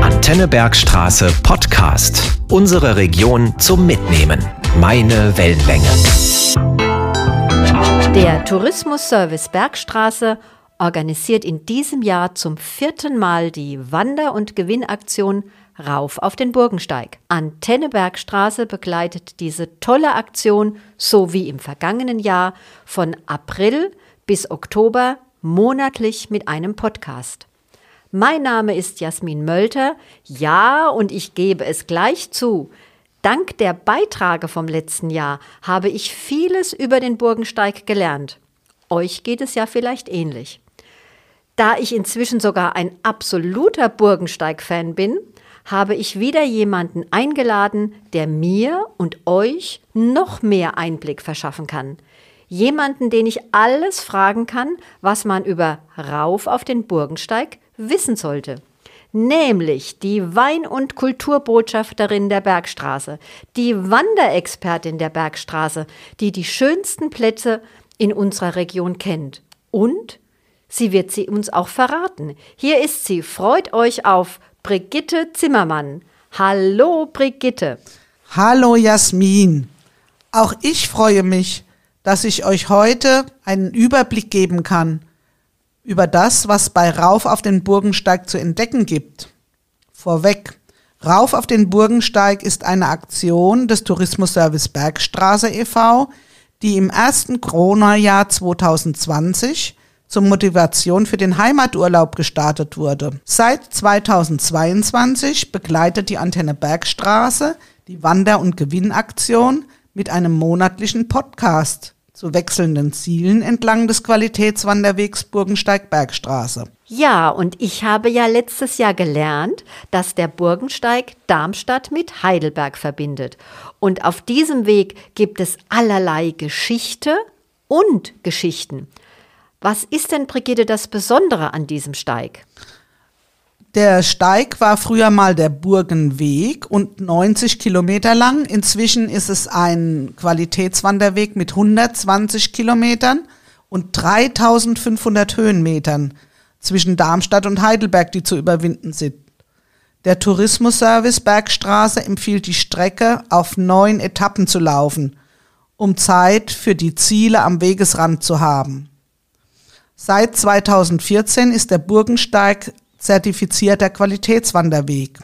Antenne Bergstraße Podcast. Unsere Region zum Mitnehmen. Meine Wellenlänge. Der Tourismusservice Bergstraße organisiert in diesem Jahr zum vierten Mal die Wander- und Gewinnaktion Rauf auf den Burgensteig. Antenne Bergstraße begleitet diese tolle Aktion so wie im vergangenen Jahr von April bis Oktober monatlich mit einem Podcast. Mein Name ist Jasmin Mölter. Ja, und ich gebe es gleich zu. Dank der Beiträge vom letzten Jahr habe ich vieles über den Burgensteig gelernt. Euch geht es ja vielleicht ähnlich. Da ich inzwischen sogar ein absoluter Burgensteig-Fan bin, habe ich wieder jemanden eingeladen, der mir und euch noch mehr Einblick verschaffen kann. Jemanden, den ich alles fragen kann, was man über Rauf auf den Burgensteig wissen sollte. Nämlich die Wein- und Kulturbotschafterin der Bergstraße, die Wanderexpertin der Bergstraße, die die schönsten Plätze in unserer Region kennt. Und sie wird sie uns auch verraten. Hier ist sie. Freut euch auf Brigitte Zimmermann. Hallo Brigitte. Hallo Jasmin. Auch ich freue mich, dass ich euch heute einen Überblick geben kann über das, was bei Rauf auf den Burgensteig zu entdecken gibt. Vorweg. Rauf auf den Burgensteig ist eine Aktion des Tourismusservice Bergstraße e.V., die im ersten Corona-Jahr 2020 zur Motivation für den Heimaturlaub gestartet wurde. Seit 2022 begleitet die Antenne Bergstraße die Wander- und Gewinnaktion mit einem monatlichen Podcast zu wechselnden Zielen entlang des Qualitätswanderwegs Burgensteig-Bergstraße. Ja, und ich habe ja letztes Jahr gelernt, dass der Burgensteig Darmstadt mit Heidelberg verbindet. Und auf diesem Weg gibt es allerlei Geschichte und Geschichten. Was ist denn, Brigitte, das Besondere an diesem Steig? Der Steig war früher mal der Burgenweg und 90 Kilometer lang. Inzwischen ist es ein Qualitätswanderweg mit 120 Kilometern und 3500 Höhenmetern zwischen Darmstadt und Heidelberg, die zu überwinden sind. Der Tourismusservice Bergstraße empfiehlt die Strecke auf neun Etappen zu laufen, um Zeit für die Ziele am Wegesrand zu haben. Seit 2014 ist der Burgensteig zertifizierter Qualitätswanderweg.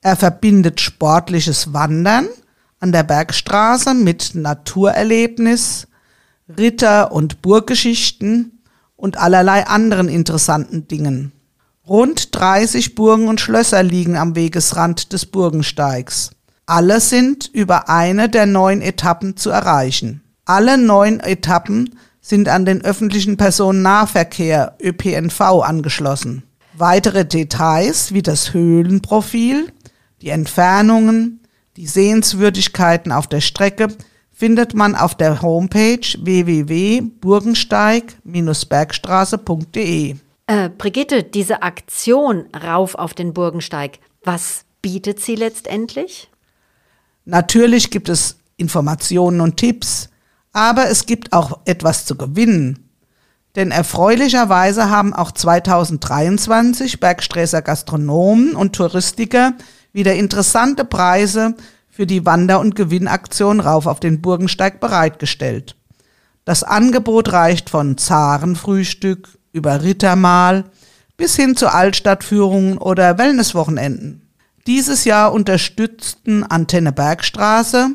Er verbindet sportliches Wandern an der Bergstraße mit Naturerlebnis, Ritter- und Burggeschichten und allerlei anderen interessanten Dingen. Rund 30 Burgen und Schlösser liegen am Wegesrand des Burgensteigs. Alle sind über eine der neun Etappen zu erreichen. Alle neun Etappen sind an den öffentlichen Personennahverkehr ÖPNV angeschlossen. Weitere Details wie das Höhlenprofil, die Entfernungen, die Sehenswürdigkeiten auf der Strecke findet man auf der Homepage www.burgensteig-bergstraße.de. Äh, Brigitte, diese Aktion rauf auf den Burgensteig, was bietet sie letztendlich? Natürlich gibt es Informationen und Tipps, aber es gibt auch etwas zu gewinnen. Denn erfreulicherweise haben auch 2023 Bergsträßer Gastronomen und Touristiker wieder interessante Preise für die Wander- und Gewinnaktion rauf auf den Burgensteig bereitgestellt. Das Angebot reicht von Zarenfrühstück über Rittermahl bis hin zu Altstadtführungen oder Wellnesswochenenden. Dieses Jahr unterstützten Antenne Bergstraße,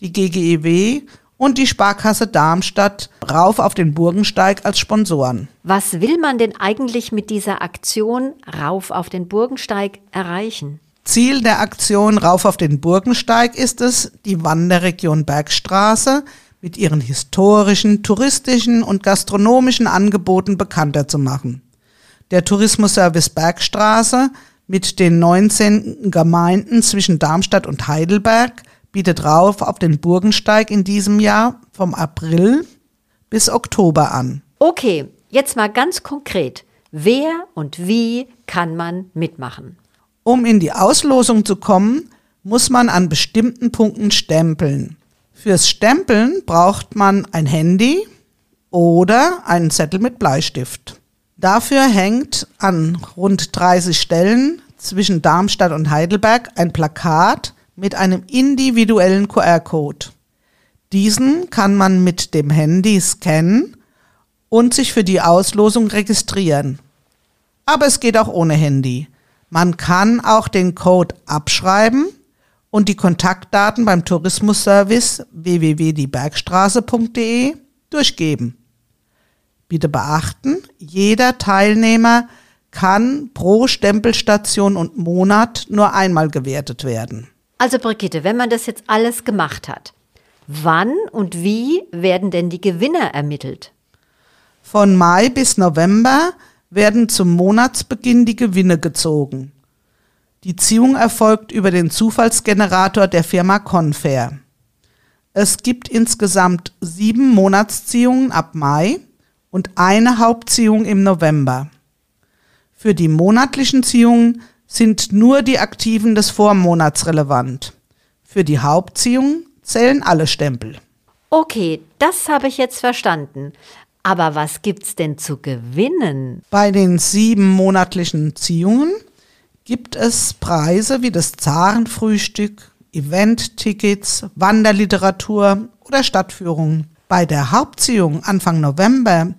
die GGEW und die Sparkasse Darmstadt rauf auf den Burgensteig als Sponsoren. Was will man denn eigentlich mit dieser Aktion rauf auf den Burgensteig erreichen? Ziel der Aktion Rauf auf den Burgensteig ist es, die Wanderregion Bergstraße mit ihren historischen, touristischen und gastronomischen Angeboten bekannter zu machen. Der Tourismusservice Bergstraße mit den 19 Gemeinden zwischen Darmstadt und Heidelberg bietet Rauf auf den Burgensteig in diesem Jahr vom April bis Oktober an. Okay, jetzt mal ganz konkret. Wer und wie kann man mitmachen? Um in die Auslosung zu kommen, muss man an bestimmten Punkten stempeln. Fürs Stempeln braucht man ein Handy oder einen Zettel mit Bleistift. Dafür hängt an rund 30 Stellen zwischen Darmstadt und Heidelberg ein Plakat mit einem individuellen QR-Code. Diesen kann man mit dem Handy scannen und sich für die Auslosung registrieren. Aber es geht auch ohne Handy. Man kann auch den Code abschreiben und die Kontaktdaten beim Tourismusservice www.diebergstraße.de durchgeben. Bitte beachten, jeder Teilnehmer kann pro Stempelstation und Monat nur einmal gewertet werden. Also Brigitte, wenn man das jetzt alles gemacht hat, wann und wie werden denn die Gewinner ermittelt? Von Mai bis November werden zum Monatsbeginn die Gewinne gezogen. Die Ziehung erfolgt über den Zufallsgenerator der Firma Confair. Es gibt insgesamt sieben Monatsziehungen ab Mai und eine Hauptziehung im November. Für die monatlichen Ziehungen sind nur die Aktiven des Vormonats relevant. Für die Hauptziehung zählen alle Stempel. Okay, das habe ich jetzt verstanden. Aber was gibt's denn zu gewinnen? Bei den sieben monatlichen Ziehungen gibt es Preise wie das Zarenfrühstück, Event-Tickets, Wanderliteratur oder Stadtführungen. Bei der Hauptziehung Anfang November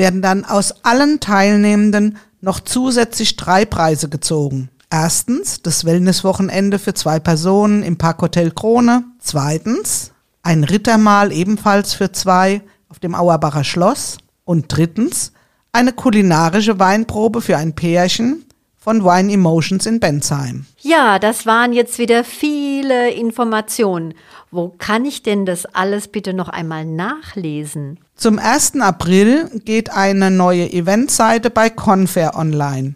werden dann aus allen Teilnehmenden noch zusätzlich drei Preise gezogen. Erstens das Wellnesswochenende für zwei Personen im Parkhotel Krone. Zweitens ein Rittermahl ebenfalls für zwei auf dem Auerbacher Schloss. Und drittens eine kulinarische Weinprobe für ein Pärchen von Wine Emotions in Bensheim. Ja, das waren jetzt wieder viele Informationen. Wo kann ich denn das alles bitte noch einmal nachlesen? Zum 1. April geht eine neue Eventseite bei Confair online.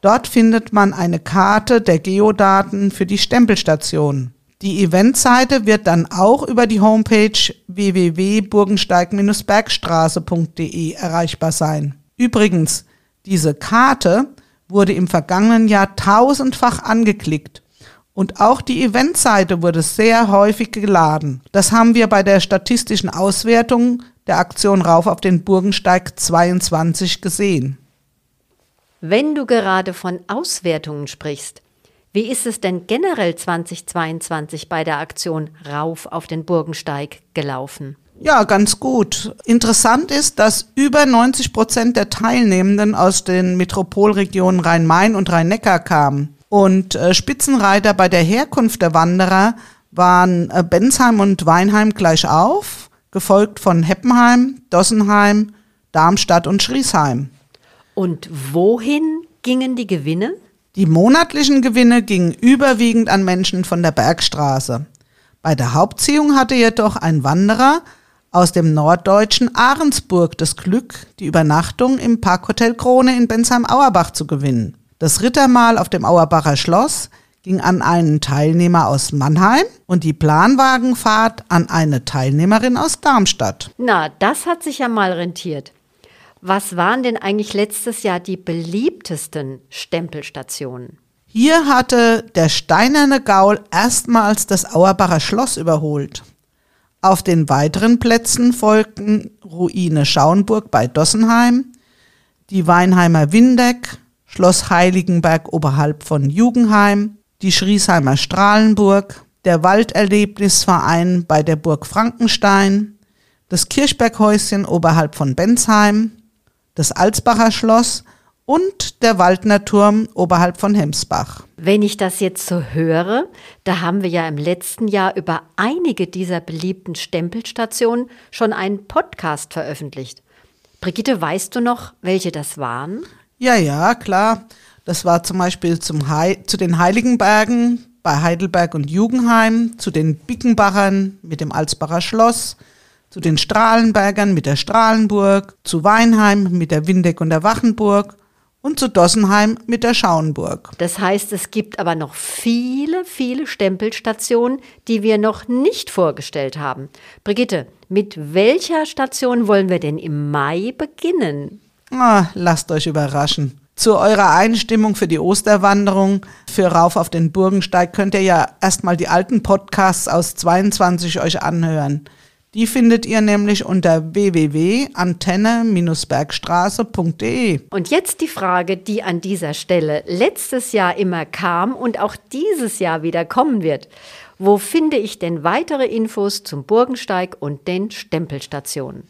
Dort findet man eine Karte der Geodaten für die Stempelstation. Die Eventseite wird dann auch über die Homepage www.burgensteig-bergstraße.de erreichbar sein. Übrigens, diese Karte wurde im vergangenen Jahr tausendfach angeklickt. Und auch die Eventseite wurde sehr häufig geladen. Das haben wir bei der statistischen Auswertung der Aktion Rauf auf den Burgensteig 22 gesehen. Wenn du gerade von Auswertungen sprichst, wie ist es denn generell 2022 bei der Aktion Rauf auf den Burgensteig gelaufen? Ja, ganz gut. Interessant ist, dass über 90 Prozent der Teilnehmenden aus den Metropolregionen Rhein-Main und Rhein-Neckar kamen. Und äh, Spitzenreiter bei der Herkunft der Wanderer waren äh, Bensheim und Weinheim gleich auf, gefolgt von Heppenheim, Dossenheim, Darmstadt und Schriesheim. Und wohin gingen die Gewinne? Die monatlichen Gewinne gingen überwiegend an Menschen von der Bergstraße. Bei der Hauptziehung hatte jedoch ein Wanderer aus dem norddeutschen Ahrensburg das Glück, die Übernachtung im Parkhotel Krone in Bensheim-Auerbach zu gewinnen. Das Rittermahl auf dem Auerbacher Schloss ging an einen Teilnehmer aus Mannheim und die Planwagenfahrt an eine Teilnehmerin aus Darmstadt. Na, das hat sich ja mal rentiert. Was waren denn eigentlich letztes Jahr die beliebtesten Stempelstationen? Hier hatte der steinerne Gaul erstmals das Auerbacher Schloss überholt. Auf den weiteren Plätzen folgten Ruine Schauenburg bei Dossenheim, die Weinheimer Windeck, Schloss Heiligenberg oberhalb von Jugendheim, die Schriesheimer Strahlenburg, der Walderlebnisverein bei der Burg Frankenstein, das Kirchberghäuschen oberhalb von Bensheim, das Alsbacher Schloss und der Waldner Turm oberhalb von Hemsbach. Wenn ich das jetzt so höre, da haben wir ja im letzten Jahr über einige dieser beliebten Stempelstationen schon einen Podcast veröffentlicht. Brigitte, weißt du noch, welche das waren? Ja, ja, klar. Das war zum Beispiel zum He zu den Heiligenbergen bei Heidelberg und Jugendheim, zu den Bickenbachern mit dem Alsbacher Schloss, zu den Strahlenbergern mit der Strahlenburg, zu Weinheim mit der Windeck und der Wachenburg und zu Dossenheim mit der Schauenburg. Das heißt, es gibt aber noch viele, viele Stempelstationen, die wir noch nicht vorgestellt haben. Brigitte, mit welcher Station wollen wir denn im Mai beginnen? Ah, lasst euch überraschen. Zu eurer Einstimmung für die Osterwanderung für Rauf auf den Burgensteig könnt ihr ja erstmal die alten Podcasts aus 22 euch anhören. Die findet ihr nämlich unter www.antenne-bergstraße.de. Und jetzt die Frage, die an dieser Stelle letztes Jahr immer kam und auch dieses Jahr wieder kommen wird. Wo finde ich denn weitere Infos zum Burgensteig und den Stempelstationen?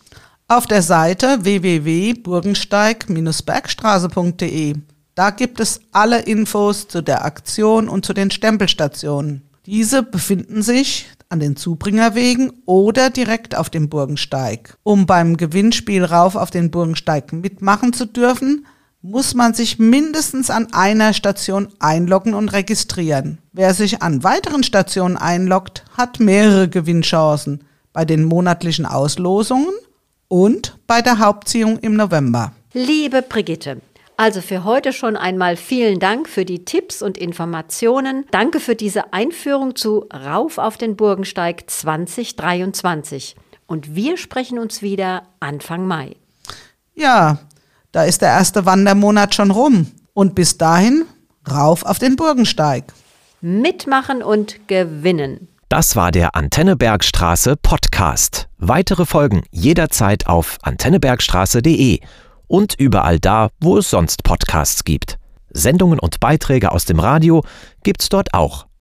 Auf der Seite www.burgensteig-bergstraße.de. Da gibt es alle Infos zu der Aktion und zu den Stempelstationen. Diese befinden sich an den Zubringerwegen oder direkt auf dem Burgensteig. Um beim Gewinnspiel rauf auf den Burgensteig mitmachen zu dürfen, muss man sich mindestens an einer Station einloggen und registrieren. Wer sich an weiteren Stationen einloggt, hat mehrere Gewinnchancen bei den monatlichen Auslosungen und bei der Hauptziehung im November. Liebe Brigitte, also für heute schon einmal vielen Dank für die Tipps und Informationen. Danke für diese Einführung zu Rauf auf den Burgensteig 2023. Und wir sprechen uns wieder Anfang Mai. Ja, da ist der erste Wandermonat schon rum. Und bis dahin rauf auf den Burgensteig. Mitmachen und gewinnen. Das war der Antennebergstraße Podcast. Weitere Folgen jederzeit auf antennebergstraße.de und überall da, wo es sonst Podcasts gibt. Sendungen und Beiträge aus dem Radio gibt's dort auch